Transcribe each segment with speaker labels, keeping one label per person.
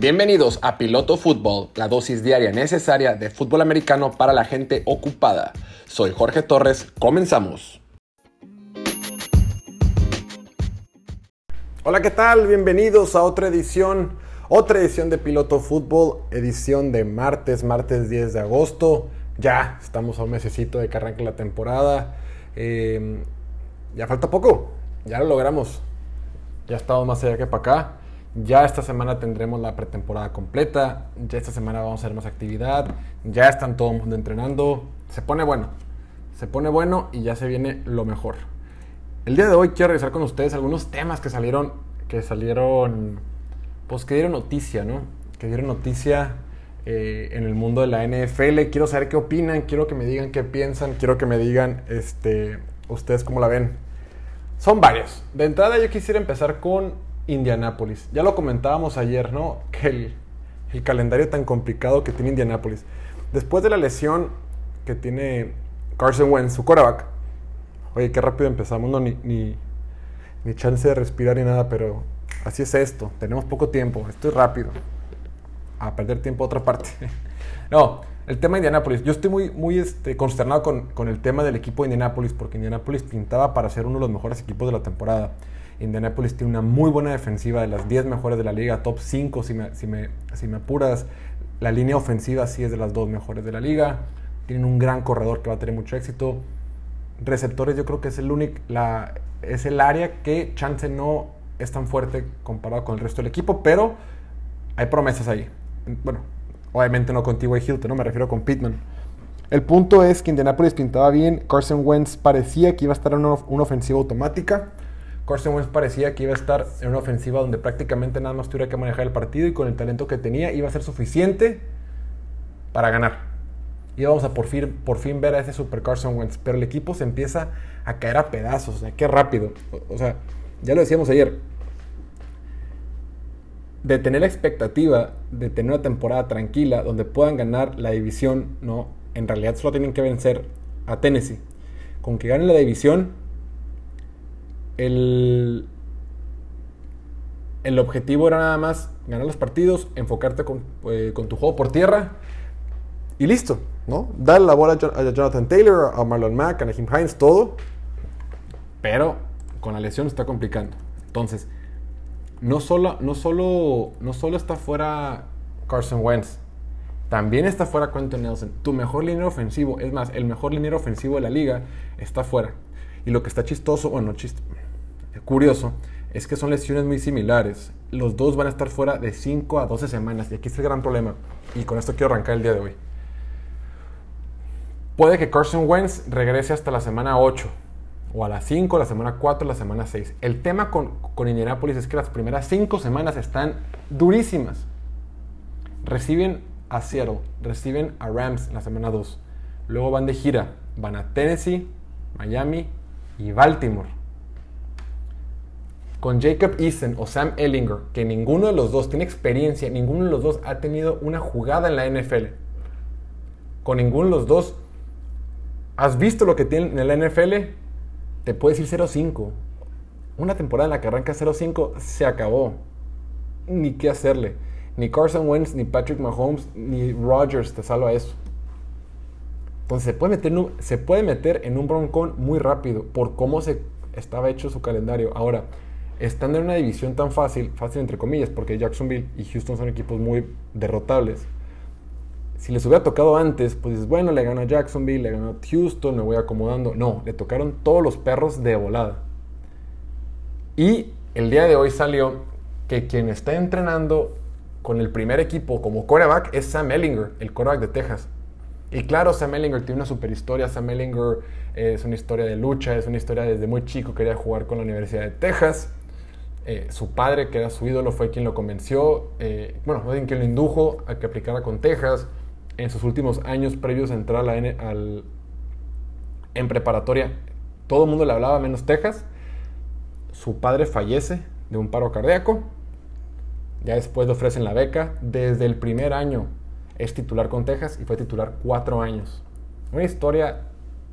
Speaker 1: Bienvenidos a Piloto Fútbol, la dosis diaria necesaria de fútbol americano para la gente ocupada. Soy Jorge Torres, comenzamos. Hola, ¿qué tal? Bienvenidos a otra edición, otra edición de Piloto Fútbol, edición de martes, martes 10 de agosto. Ya estamos a un mesecito de que arranque la temporada. Eh, ya falta poco, ya lo logramos. Ya estamos más allá que para acá. Ya esta semana tendremos la pretemporada completa. Ya esta semana vamos a hacer más actividad. Ya están todo el mundo entrenando. Se pone bueno. Se pone bueno y ya se viene lo mejor. El día de hoy quiero revisar con ustedes algunos temas que salieron, que salieron, pues que dieron noticia, ¿no? Que dieron noticia eh, en el mundo de la NFL. Quiero saber qué opinan, quiero que me digan qué piensan, quiero que me digan, este, ustedes cómo la ven. Son varios. De entrada yo quisiera empezar con Indianápolis. Ya lo comentábamos ayer, ¿no? El, calendario tan complicado que tiene Indianápolis. Después de la lesión que tiene Carson Wentz, su quarterback. Oye, qué rápido empezamos, no, ni, ni, ni chance de respirar ni nada, pero así es esto. Tenemos poco tiempo, esto es rápido. A perder tiempo a otra parte. no, el tema de Indianápolis. Yo estoy muy, muy este, consternado con, con, el tema del equipo de Indianápolis, porque Indianápolis pintaba para ser uno de los mejores equipos de la temporada. Indianapolis tiene una muy buena defensiva, de las 10 mejores de la liga, top 5 si me, si me, si me apuras. La línea ofensiva sí es de las dos mejores de la liga. Tienen un gran corredor que va a tener mucho éxito. Receptores yo creo que es el único, la, es el área que chance no es tan fuerte comparado con el resto del equipo, pero hay promesas ahí. Bueno, obviamente no con T.Y. Hilton, ¿no? me refiero con Pittman. El punto es que Indianapolis pintaba bien, Carson Wentz parecía que iba a estar en una ofensiva automática Carson Wentz parecía que iba a estar en una ofensiva donde prácticamente nada más tuviera que manejar el partido y con el talento que tenía iba a ser suficiente para ganar. Y vamos a por fin, por fin ver a ese Super Carson Wentz. Pero el equipo se empieza a caer a pedazos. O sea, qué rápido. O, sea, ya lo decíamos ayer. De tener la expectativa de tener una temporada tranquila donde puedan ganar la división, no, en realidad solo tienen que vencer a Tennessee. Con que ganen la división, el, el objetivo era nada más ganar los partidos, enfocarte eh, con, tu juego por tierra y listo, ¿no? Dar la bola a Jonathan Taylor, a Marlon Mack, a Naheem Hines, todo. Pero con la lesión está complicando. Entonces, no solo, no solo, no solo está fuera Carson Wentz, también está fuera Quentin Nelson. Tu mejor línea ofensivo, es más, el mejor línea ofensivo de la liga está fuera. Y lo que está chistoso, bueno, chistoso curioso es que son lesiones muy similares. Los dos van a estar fuera de 5 a 12 semanas. Y aquí está el gran problema. Y con esto quiero arrancar el día de hoy. Puede que Carson Wentz regrese hasta la semana 8. O a la 5, la semana 4, la semana 6. El tema con, con Indianapolis es que las primeras 5 semanas están durísimas. Reciben a Seattle, reciben a Rams en la semana 2. Luego van de gira. Van a Tennessee, Miami y Baltimore con Jacob Eason o Sam Ellinger, que ninguno de los dos tiene experiencia, ninguno de los dos ha tenido una jugada en la NFL. Con ninguno de los dos has visto lo que tienen en la NFL, te puedes ir 0-5. Una temporada en la que arranca 0-5 se acabó. Ni qué hacerle. Ni Carson Wentz, ni Patrick Mahomes, ni Rodgers te salva eso. Entonces se puede meter en un, se puede meter en un broncón muy rápido por cómo se estaba hecho su calendario. Ahora, estando en una división tan fácil, fácil entre comillas, porque Jacksonville y Houston son equipos muy derrotables. Si les hubiera tocado antes, pues dices, bueno, le ganó a Jacksonville, le ganó a Houston, me voy acomodando. No, le tocaron todos los perros de volada. Y el día de hoy salió que quien está entrenando con el primer equipo como coreback es Sam Ellinger, el coreback de Texas. Y claro, Sam Ellinger tiene una super historia. Sam Ellinger es una historia de lucha, es una historia desde muy chico, quería jugar con la Universidad de Texas. Eh, su padre, que era su ídolo, fue quien lo convenció, eh, bueno, más quien lo indujo a que aplicara con Texas. En sus últimos años previos a entrar al, en preparatoria, todo el mundo le hablaba menos Texas. Su padre fallece de un paro cardíaco. Ya después le ofrecen la beca. Desde el primer año es titular con Texas y fue titular cuatro años. Una historia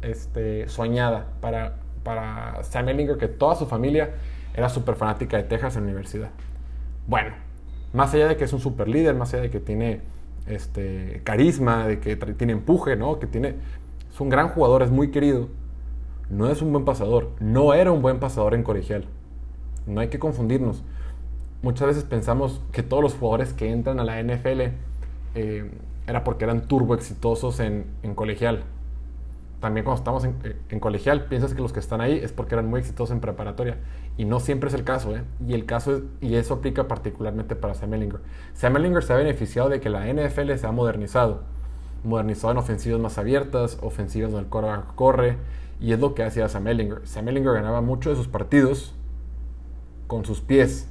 Speaker 1: este, soñada para, para Sam Ellinger, que toda su familia era súper fanática de Texas en la universidad. Bueno, Más allá de que es un super líder, más allá de que tiene este, carisma, de que tiene empuje, ¿no? Que tiene, es un gran jugador, es muy querido. No es un buen pasador. No era un buen pasador en colegial. No hay que confundirnos. Muchas veces pensamos que todos los jugadores que entran a la NFL eh, era porque eran turbo exitosos en, en colegial también cuando estamos en, colegial, piensas que los que están ahí es porque eran muy exitosos en preparatoria. Y no siempre es el caso, ¿eh? Y, el caso es, y eso aplica particularmente para Sam Ellinger. Sam Ellinger se ha beneficiado de que la NFL se ha modernizado. Modernizado en ofensivas más abiertas, ofensivas donde el quarterback corre. Y es lo que hacía Sam Ellinger. Sam Ellinger ganaba mucho de sus partidos con sus pies.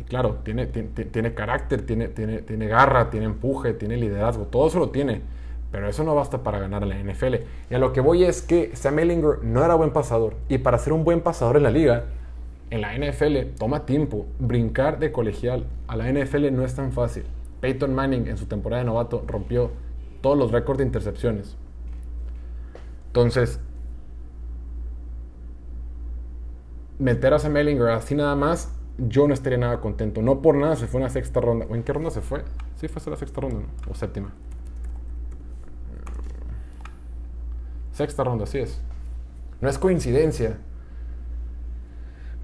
Speaker 1: Y claro, tiene, tiene, tiene carácter, tiene, tiene, tiene garra, tiene empuje, tiene liderazgo. Todo eso lo tiene pero eso no basta para ganar a la NFL. Y a lo que voy es que Sam Ellinger no era buen pasador. Y para ser un buen pasador en la liga, en la NFL toma tiempo. Brincar de colegial a la NFL no es tan fácil. Peyton Manning en su temporada de novato rompió todos los récords de intercepciones. Entonces, meter a Sam Ellinger así nada más, yo no estaría nada contento. No por nada se fue una sexta ronda. ¿O en qué ronda se fue? Sí, fue a la sexta ronda, ¿no? O séptima. Sexta ronda, así es. No es coincidencia.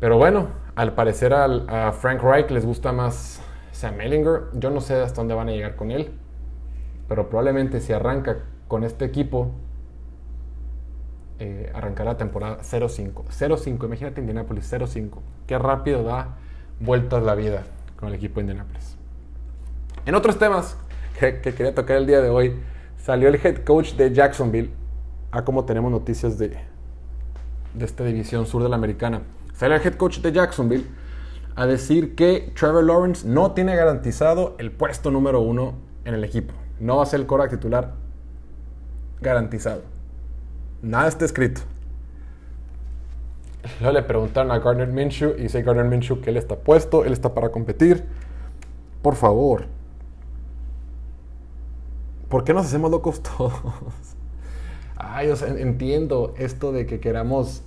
Speaker 1: Pero bueno, al parecer a Frank Reich les gusta más Sam Ellinger. Yo no sé hasta dónde van a llegar con él. Pero probablemente si arranca con este equipo, eh, arrancará la temporada 0-5. 0-5, imagínate Indianapolis 0-5. Qué rápido da vueltas la vida con el equipo de Indianapolis. En otros temas que quería tocar el día de hoy, salió el head coach de Jacksonville, a cómo tenemos noticias de, de esta división sur de la americana. Sale el head coach de Jacksonville a decir que Trevor Lawrence no tiene garantizado el puesto número uno en el equipo. No va a ser el coreback titular garantizado. Nada está escrito. Luego le preguntaron a Gardner Minshew y dice Gardner Minshew que él está puesto, él está para competir. Por favor. ¿Por qué nos hacemos locos todos? Ay, o entiendo esto de que queramos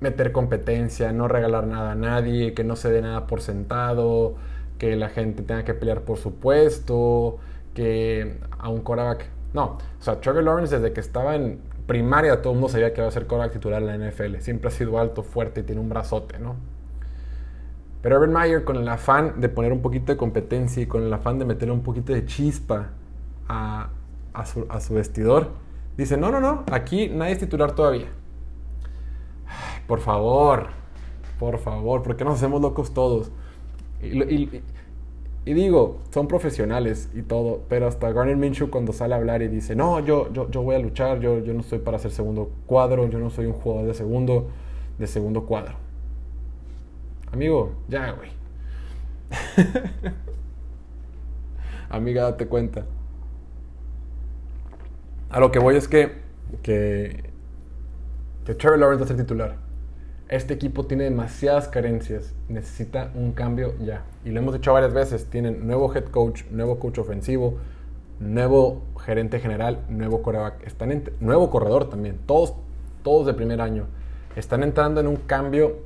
Speaker 1: meter competencia, no regalar nada a nadie, que no se dé nada por sentado, que la gente tenga que pelear por su puesto, que a un coreback... No, o sea, Trevor Lawrence desde que estaba en primaria todo el mundo sabía que iba a ser coreback titular en la NFL. Siempre ha sido alto, fuerte y tiene un brazote, ¿no? Pero Urban Meyer con el afán de poner un poquito de competencia y con el afán de meterle un poquito de chispa a, a su vestidor, Dice, no, no, no, aquí nadie es titular todavía. por favor, por favor, ¿por qué nos hacemos locos todos? Y, digo, son profesionales y todo, pero hasta Garner Minshew cuando sale a hablar y dice, no, yo, yo, yo voy a luchar, yo, yo no estoy para hacer segundo cuadro, yo no soy un jugador de segundo, de segundo cuadro. Amigo, ya, güey. Amiga, date cuenta. A lo que voy es que, que, que Trevor Lawrence va a ser titular. Este equipo tiene demasiadas carencias, necesita un cambio ya. Y lo hemos dicho varias veces, tienen nuevo head coach, nuevo coach ofensivo, nuevo gerente general, nuevo coreback, están nuevo corredor también, todos, todos de primer año. Están entrando en un cambio,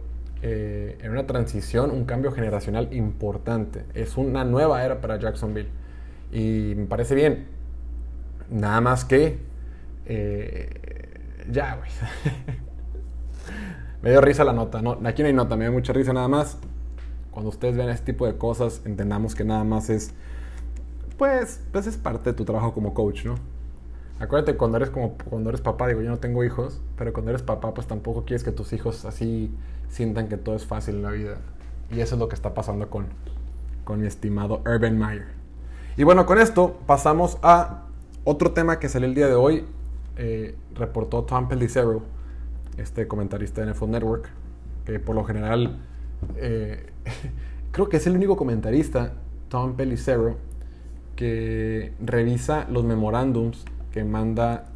Speaker 1: eh, en una transición, un cambio generacional importante. Es una nueva era para Jacksonville. Y me parece bien, Nada más que... Eh, ya, güey. me dio risa la nota. No, aquí no hay nota, me dio mucha risa nada más. Cuando ustedes ven este tipo de cosas, entendamos que nada más es... Pues, pues es parte de tu trabajo como coach, ¿no? Acuérdate cuando eres como cuando eres papá, digo, yo no tengo hijos, pero cuando eres papá, pues tampoco quieres que tus hijos así sientan que todo es fácil en la vida. Y eso es lo que está pasando con, con mi estimado Urban Meyer. Y bueno, con esto pasamos a otro tema que salió el día de hoy, eh, reportó Tom Pellicero, este comentarista de NFL Network, que por lo general eh, creo que es el único comentarista, Tom Pellicero, que revisa los memorándums que manda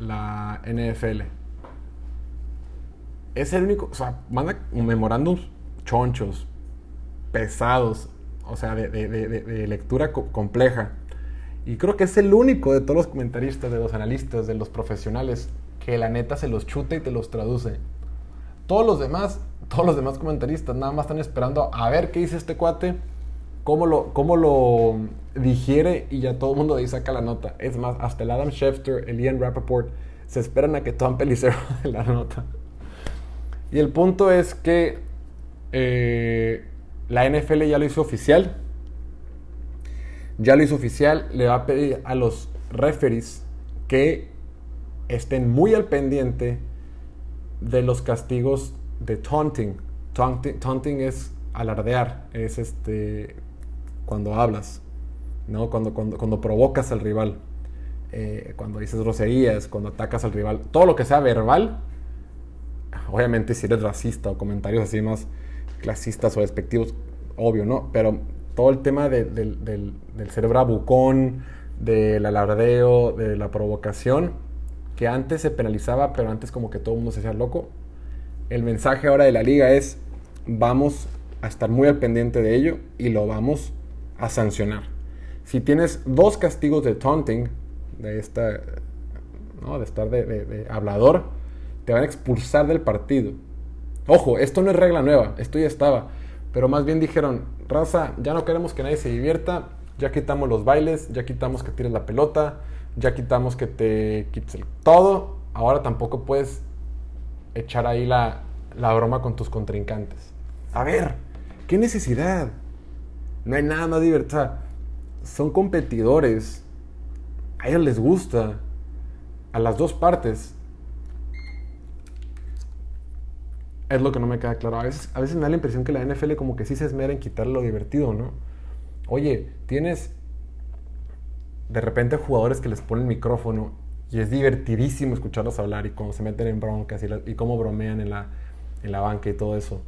Speaker 1: la NFL. Es el único, o sea, manda memorándums chonchos, pesados, o sea, de lectura compleja y creo que es el único de todos los comentaristas, de los analistas, de los profesionales, que la neta se los chuta y te los traduce. Todos los demás, todos los demás comentaristas nada más están esperando a ver qué dice este cuate, cómo lo, cómo lo digiere y ya todo el mundo de ahí saca la nota. Es más, hasta el Adam Schefter, el Ian Rappaport, se esperan a que Tom Pelicero de la nota. Y el punto es que eh, la NFL ya lo hizo oficial. Ya lo hizo oficial. Le va a pedir a los referees que estén muy al pendiente de los castigos de taunting. Taunting, es alardear, es este cuando hablas, ¿no? Cuando, cuando, cuando provocas al rival, eh, cuando dices groserías, cuando atacas al rival, todo lo que sea verbal, obviamente si eres racista o comentarios así más clasistas o despectivos, obvio, ¿no? Pero todo el tema del, ser bravucón, del alardeo, de la provocación, que antes se penalizaba, pero antes como que todo el mundo se hacía loco. El mensaje ahora de la liga es, vamos a estar muy al pendiente de ello y lo vamos a sancionar. Si tienes dos castigos de taunting, de, esta, ¿no? de estar de, hablador, te van a expulsar del partido. Ojo, esto no es regla nueva, esto ya estaba. Pero más bien dijeron, raza, ya no queremos que nadie se divierta, ya quitamos los bailes, ya quitamos que tires la pelota, ya quitamos que te quites el todo, ahora tampoco puedes echar ahí la, la broma con tus contrincantes. A ver, ¿qué necesidad? No hay nada más divertido. son competidores. A ellos les gusta. A las dos partes. Es lo que no me queda claro. A veces, a veces me da la impresión que la NFL como que sí se esmera en quitar lo divertido, ¿no? Oye, tienes de repente jugadores que les ponen micrófono y es divertidísimo escucharlos hablar y cómo se meten en broncas y, cómo bromean en la, en la banca y todo eso.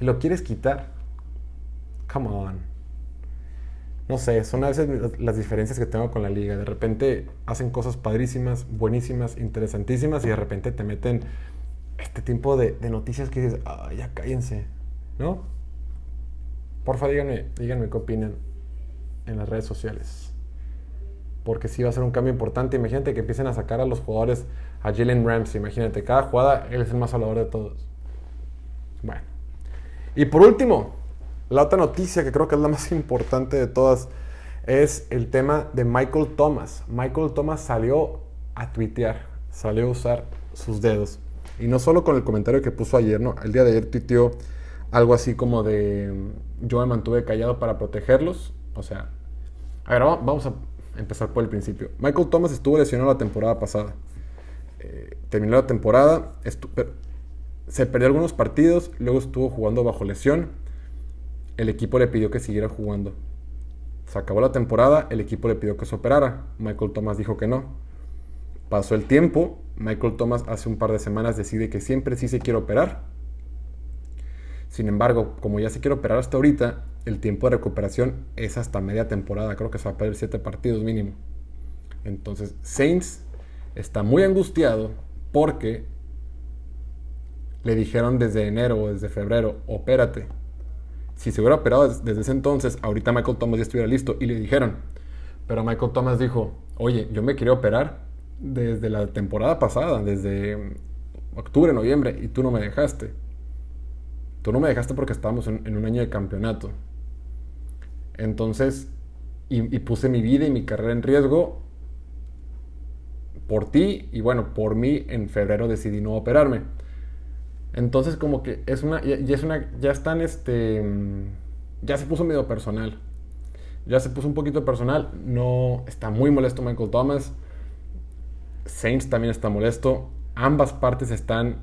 Speaker 1: Y lo quieres quitar. Come on. No sé, son a veces las diferencias que tengo con la liga. De repente hacen cosas padrísimas, buenísimas, interesantísimas y de repente te meten este tipo de, noticias que dices, ah, ya cállense, ¿no? Porfa, díganme, díganme qué opinan en las redes sociales porque sí va a ser un cambio importante. Imagínate que empiecen a sacar a los jugadores, a Jalen Ramsey, imagínate, cada jugada él es el más hablador de todos. Bueno. Y por último, la otra noticia que creo que es la más importante de todas es el tema de Michael Thomas. Michael Thomas salió a tuitear, salió a usar sus dedos. Y no solo con el comentario que puso ayer, ¿no? El día de ayer tuiteó algo así como de yo me mantuve callado para protegerlos. O sea, a ver, vamos a empezar por el principio. Michael Thomas estuvo lesionado la temporada pasada. Eh, terminó la temporada, se perdió algunos partidos, luego estuvo jugando bajo lesión. El equipo le pidió que siguiera jugando. Se acabó la temporada, el equipo le pidió que se operara. Michael Thomas dijo que no. Pasó el tiempo, Michael Thomas hace un par de semanas decide que siempre sí se quiere operar. Sin embargo, como ya se quiere operar hasta ahorita, el tiempo de recuperación es hasta media temporada. Creo que se va a perder 7 partidos mínimo. Entonces, Saints está muy angustiado porque le dijeron desde enero o desde febrero, opérate. Si se hubiera operado desde ese entonces, ahorita Michael Thomas ya estuviera listo. Y le dijeron. Pero Michael Thomas dijo, oye, yo me quería operar desde la temporada pasada, desde octubre, noviembre, y tú no me dejaste. Tú no me dejaste porque estábamos en un año de campeonato. Entonces, y, puse mi vida y mi carrera en riesgo por ti y bueno, por mí en febrero decidí no operarme. Entonces como que es una, ya, es una, ya están este, ya se puso medio personal. Ya se puso un poquito personal. No, está muy molesto Michael Thomas. Saints también está molesto. Ambas partes están,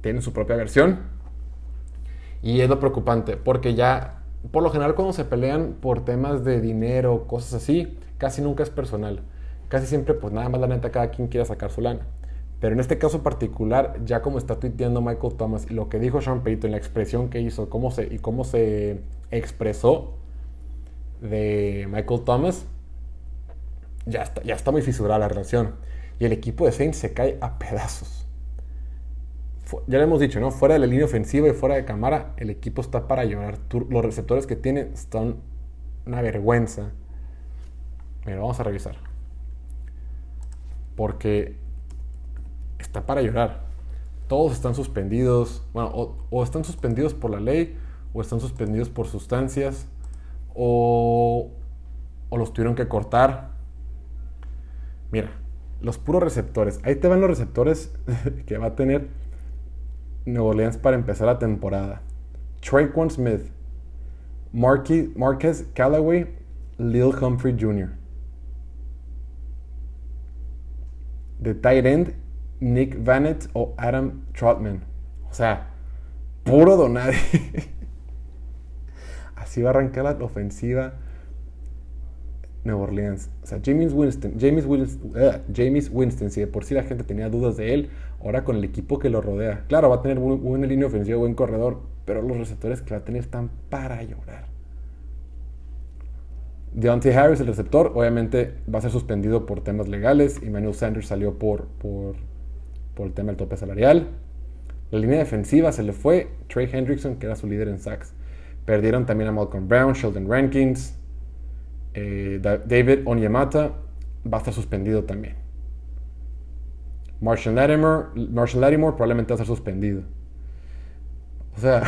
Speaker 1: tienen su propia versión. Y es lo preocupante, porque ya por lo general cuando se pelean por temas de dinero, cosas así, casi nunca es personal. Casi siempre, pues nada más la neta, cada quien quiere sacar su lana. Pero en este caso particular, ya como está tuiteando Michael Thomas y lo que dijo Sean Payton, la expresión que hizo cómo se, y cómo se expresó de Michael Thomas, ya está, ya está muy fisurada la relación. Y el equipo de Saints se cae a pedazos ya lo hemos dicho, ¿no? Fuera de la línea ofensiva y fuera de cámara, el equipo está para llorar. los receptores que tiene están una vergüenza. Mira, vamos a revisar. Porque está para llorar. todos están suspendidos, bueno, o, están suspendidos por la ley, o están suspendidos por sustancias, o, o los tuvieron que cortar. Mira, los puros receptores. Ahí te van los receptores que va a tener Nueva Orleans para empezar la temporada. Traquan Smith, Marquez Callaway, Lil Humphrey Jr. De tight end, Nick Vanett o Adam Trotman. O sea, puro donade. Así va a arrancar la ofensiva Nueva Orleans. O sea, James Winston, James Winston, James Winston, si de por sí la gente tenía dudas de él, ahora con el equipo que lo rodea. Claro, va a tener buena línea ofensiva, buen corredor, pero los receptores que va a tener están para llorar. Deontay Harris, el receptor, obviamente va a ser suspendido por temas legales. Emmanuel Sanders salió por, por, por el tema del tope salarial. La línea defensiva se le fue. Trey Hendrickson, que era su líder en sacks. Perdieron también a Malcolm Brown, Sheldon Rankins. Eh, David Onyemata va a estar suspendido también. Marshall Lattimore, probablemente va a ser suspendido. O sea,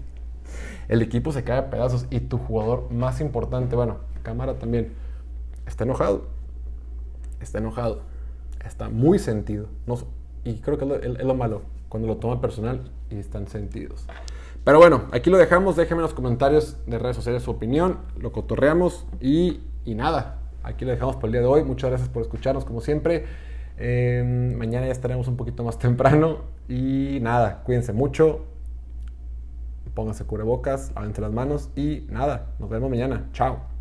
Speaker 1: el equipo se cae a pedazos y tu jugador más importante, bueno, Cámara también, está enojado. Está enojado. Está muy sentido. y creo que es lo, malo, cuando lo toma personal y están sentidos. Pero bueno, aquí lo dejamos. Déjenme en los comentarios de redes sociales su opinión. Lo cotorreamos y, y nada. Aquí lo dejamos por el día de hoy. Muchas gracias por escucharnos como siempre. Em, mañana ya estaremos un poquito más temprano. Y nada, cuídense mucho. Pónganse cubrebocas, lávense las manos. Y nada, nos vemos mañana. Chao.